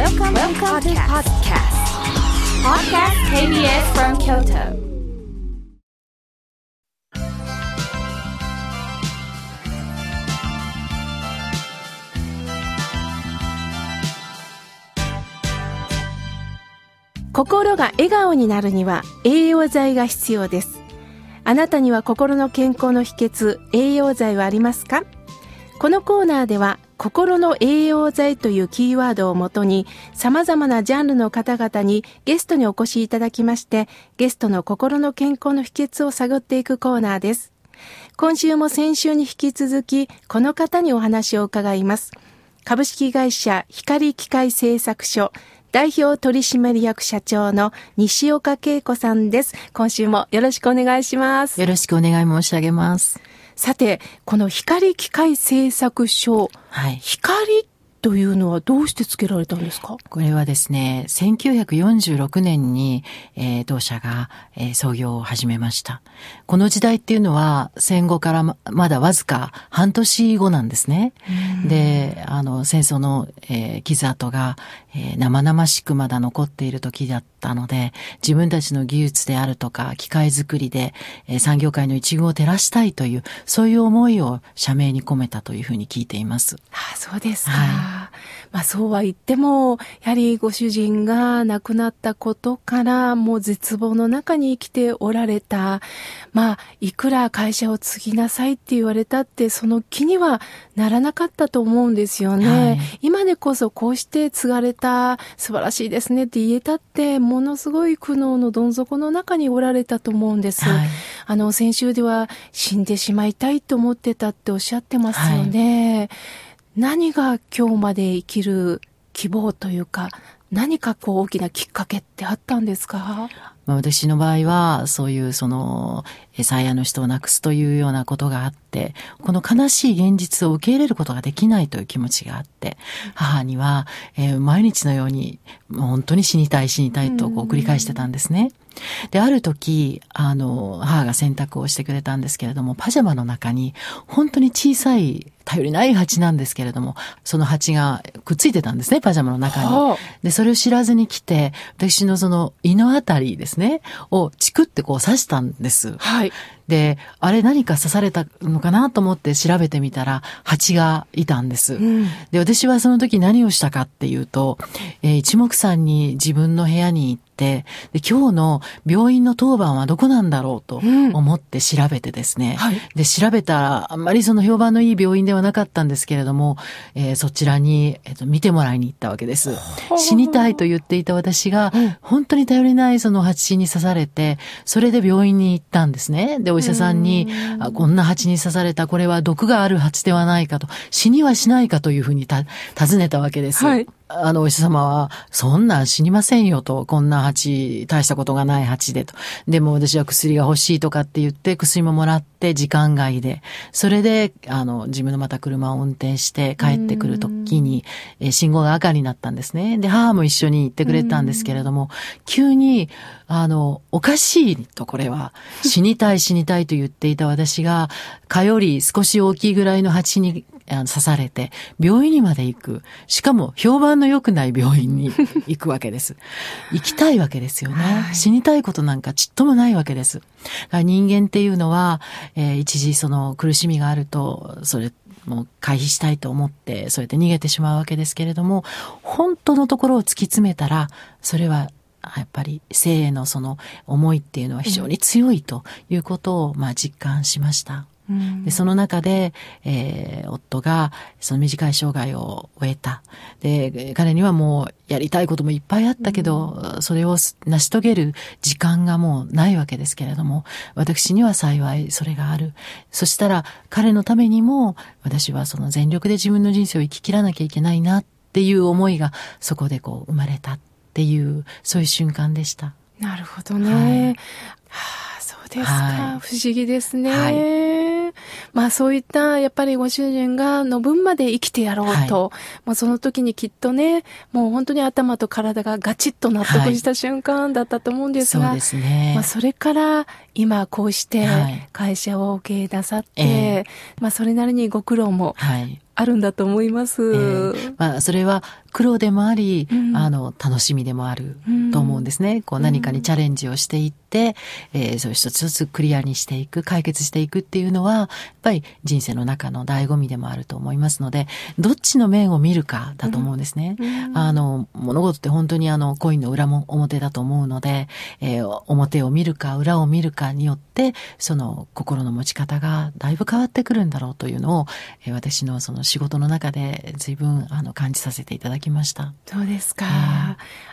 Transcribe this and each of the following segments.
Welcome, Welcome to podcast. Podcast KBS from Kyoto. 心が笑顔になるには栄養剤が必要です。あなたには心の健康の秘訣、栄養剤はありますか？このコーナーでは心の栄養剤というキーワードをもとに様々なジャンルの方々にゲストにお越しいただきましてゲストの心の健康の秘訣を探っていくコーナーです。今週も先週に引き続きこの方にお話を伺います。株式会社光機械製作所代表取締役社長の西岡恵子さんです。今週もよろしくお願いします。よろしくお願い申し上げます。さて、この光機械製作所、はい、光というのはどうして付けられたんですか？これはですね、1946年に、えー、同社が、えー、創業を始めました。この時代っていうのは戦後からままだわずか半年後なんですね。で、あの、戦争の、えー、傷跡が、えー、生々しくまだ残っている時だったので、自分たちの技術であるとか、機械作りで、えー、産業界の一遇を照らしたいという、そういう思いを社名に込めたというふうに聞いています。ああそうですか。はいまあそうは言っても、やはりご主人が亡くなったことから、もう絶望の中に生きておられた。まあ、いくら会社を継ぎなさいって言われたって、その気にはならなかったと思うんですよね。はい、今でこそこうして継がれた素晴らしいですねって言えたって、ものすごい苦悩のどん底の中におられたと思うんです。はい、あの、先週では死んでしまいたいと思ってたっておっしゃってますよね。はい何が今日まで生きる希望というか、何かこう大きなきっかけってあったんですか？私の場合は、そういうその、餌屋の人を亡くすというようなことがあって、この悲しい現実を受け入れることができないという気持ちがあって、母には、えー、毎日のように、本当に死にたい死にたいとこう繰り返してたんですね。で、ある時、あの、母が洗濯をしてくれたんですけれども、パジャマの中に、本当に小さい、頼りない蜂なんですけれども、その蜂がくっついてたんですね、パジャマの中に。で、それを知らずに来て、私のその胃のあたりですね、をチクってこう刺したんです。はい。で、あれ何か刺されたのかなと思って調べてみたら、蜂がいたんです。うん、で、私はその時何をしたかっていうと、えー、一目散に自分の部屋に行って、で、今日の病院の当番はどこなんだろうと思って調べてですね。うんはい、で、調べたら、あんまりその評判のいい病院ではなかったんですけれども、えー、そちらに、えーと、見てもらいに行ったわけです。死にたいと言っていた私が、本当に頼りないその蜂に刺されて、それで病院に行ったんですね。で、お医者さんに、あこんな蜂に刺された、これは毒がある蜂ではないかと、死にはしないかというふうにた尋ねたわけです。はいあの、お医者様は、そんなん死にませんよと、こんな蜂、大したことがない蜂でと。でも私は薬が欲しいとかって言って、薬ももらって時間外で、それで、あの、自分のまた車を運転して帰ってくる時に、え信号が赤になったんですね。で、母も一緒に行ってくれたんですけれども、急に、あの、おかしいと、これは。死にたい死にたいと言っていた私が、蚊より少し大きいぐらいの蜂に刺されて、病院にまで行く。しかも、評判の良くない病院に 行くわけです。行きたいわけですよね。はい、死にたいことなんかちっともないわけです。人間っていうのは、えー、一時その苦しみがあると、それ、もう回避したいと思って、そうやって逃げてしまうわけですけれども、本当のところを突き詰めたら、それはやっぱり生へのその思いっていうのは非常に強いということを、まあ実感しました。でその中で、えー、夫がその短い生涯を終えた。で、彼にはもうやりたいこともいっぱいあったけど、それを成し遂げる時間がもうないわけですけれども、私には幸いそれがある。そしたら彼のためにも私はその全力で自分の人生を生き切らなきゃいけないなっていう思いがそこでこう生まれたっていう、そういう瞬間でした。なるほどね。はいはあ、そうですか、はい、不思議ですね。はいまあそういったやっぱりご主人がの分まで生きてやろうと、はい、もうその時にきっとね、もう本当に頭と体がガチッと納得した瞬間だったと思うんですが、はい、そね。まあそれから今こうして会社を経営なさって、えー、まあそれなりにご苦労も、はいあるんだと思います。えー、まあ、それは苦労でもあり、うん、あの、楽しみでもあると思うんですね。こう何かにチャレンジをしていって、えー、そう一つ一つクリアにしていく、解決していくっていうのは、やっぱり人生の中の醍醐味でもあると思いますので、どっちの面を見るかだと思うんですね。あの、物事って本当にあの、コインの裏も表だと思うので、えー、表を見るか裏を見るかによって、その心の持ち方がだいぶ変わってくるんだろうというのを、えー、私のその仕事の中で随分あの感じさせていただきました。そうですか。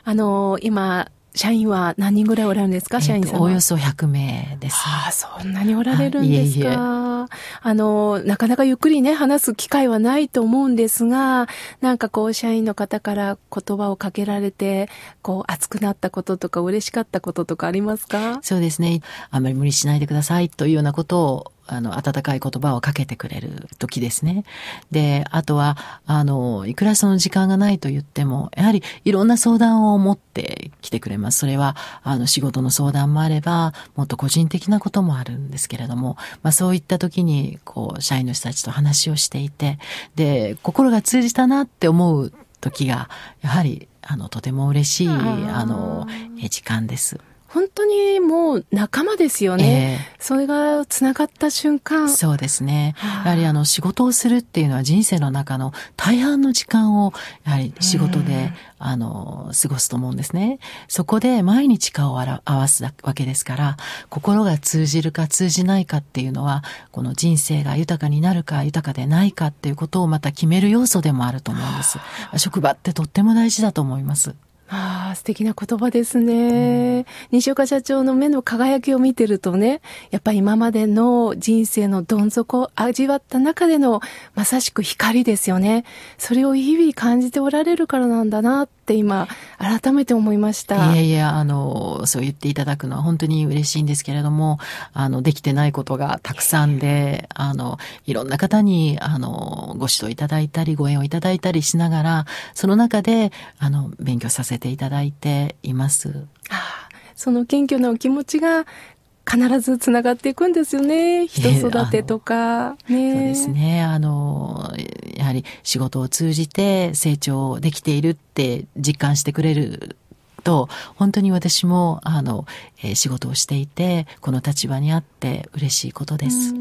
あの、今、社員は何人ぐらいおられるんですか、社員さんおおよそ100名です。ああ、そんなにおられるんですか。あの、なかなかゆっくりね、話す機会はないと思うんですが、なんかこう、社員の方から言葉をかけられて、こう、熱くなったこととか、嬉しかったこととかありますか？そうですね。あんまり無理しないでくださいというようなことをあの、温かい言葉をかけてくれる時ですね。で、あとは、あの、いくらその時間がないと言っても、やはりいろんな相談を持ってきてくれます。それは、あの、仕事の相談もあれば、もっと個人的なこともあるんですけれども、まあそういった時に、こう、社員の人たちと話をしていて、で、心が通じたなって思う時が、やはり、あの、とても嬉しい、あの、時間です。本当にもう仲間ですよね。えー、それが繋がった瞬間。そうですね。やはりあの仕事をするっていうのは人生の中の大半の時間をやはり仕事で、あの、過ごすと思うんですね。そこで毎日顔を合わすわけですから、心が通じるか通じないかっていうのは、この人生が豊かになるか豊かでないかっていうことをまた決める要素でもあると思うんです。職場ってとっても大事だと思います。ああ、素敵な言葉ですね、うん、西岡社長の目の輝きを見てるとね、やっぱり今までの人生のどん底を味わった中でのまさしく光ですよね。それを日々感じておられるからなんだなって今、改めて思いました。いやいや、あの、そう言っていただくのは本当に嬉しいんですけれども、あの、できてないことがたくさんで、あの、いろんな方に、あの、ご指導いただいたり、ご縁をいただいたりしながら、その中で、あの、勉強させていただいています。その謙虚なお気持ちが必ずつながっていくんですよね。人育てとか、えー、ね。そうですね。あの、やはり仕事を通じて成長できているって実感してくれると、本当に私も、あの、えー、仕事をしていて、この立場にあって嬉しいことです。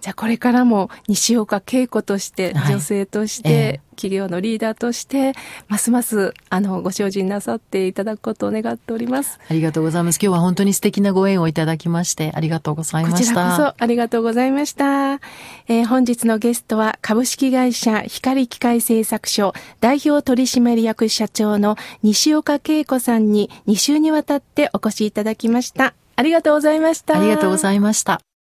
じゃあこれからも西岡恵子として、女性として、企業のリーダーとして、ますます、あの、ご精進なさっていただくことを願っております。ありがとうございます。今日は本当に素敵なご縁をいただきまして、ありがとうございました。こちらこそ、ありがとうございました。えー、本日のゲストは、株式会社光機械製作所代表取締役社長の西岡恵子さんに2週にわたってお越しいただきました。ありがとうございました。ありがとうございました。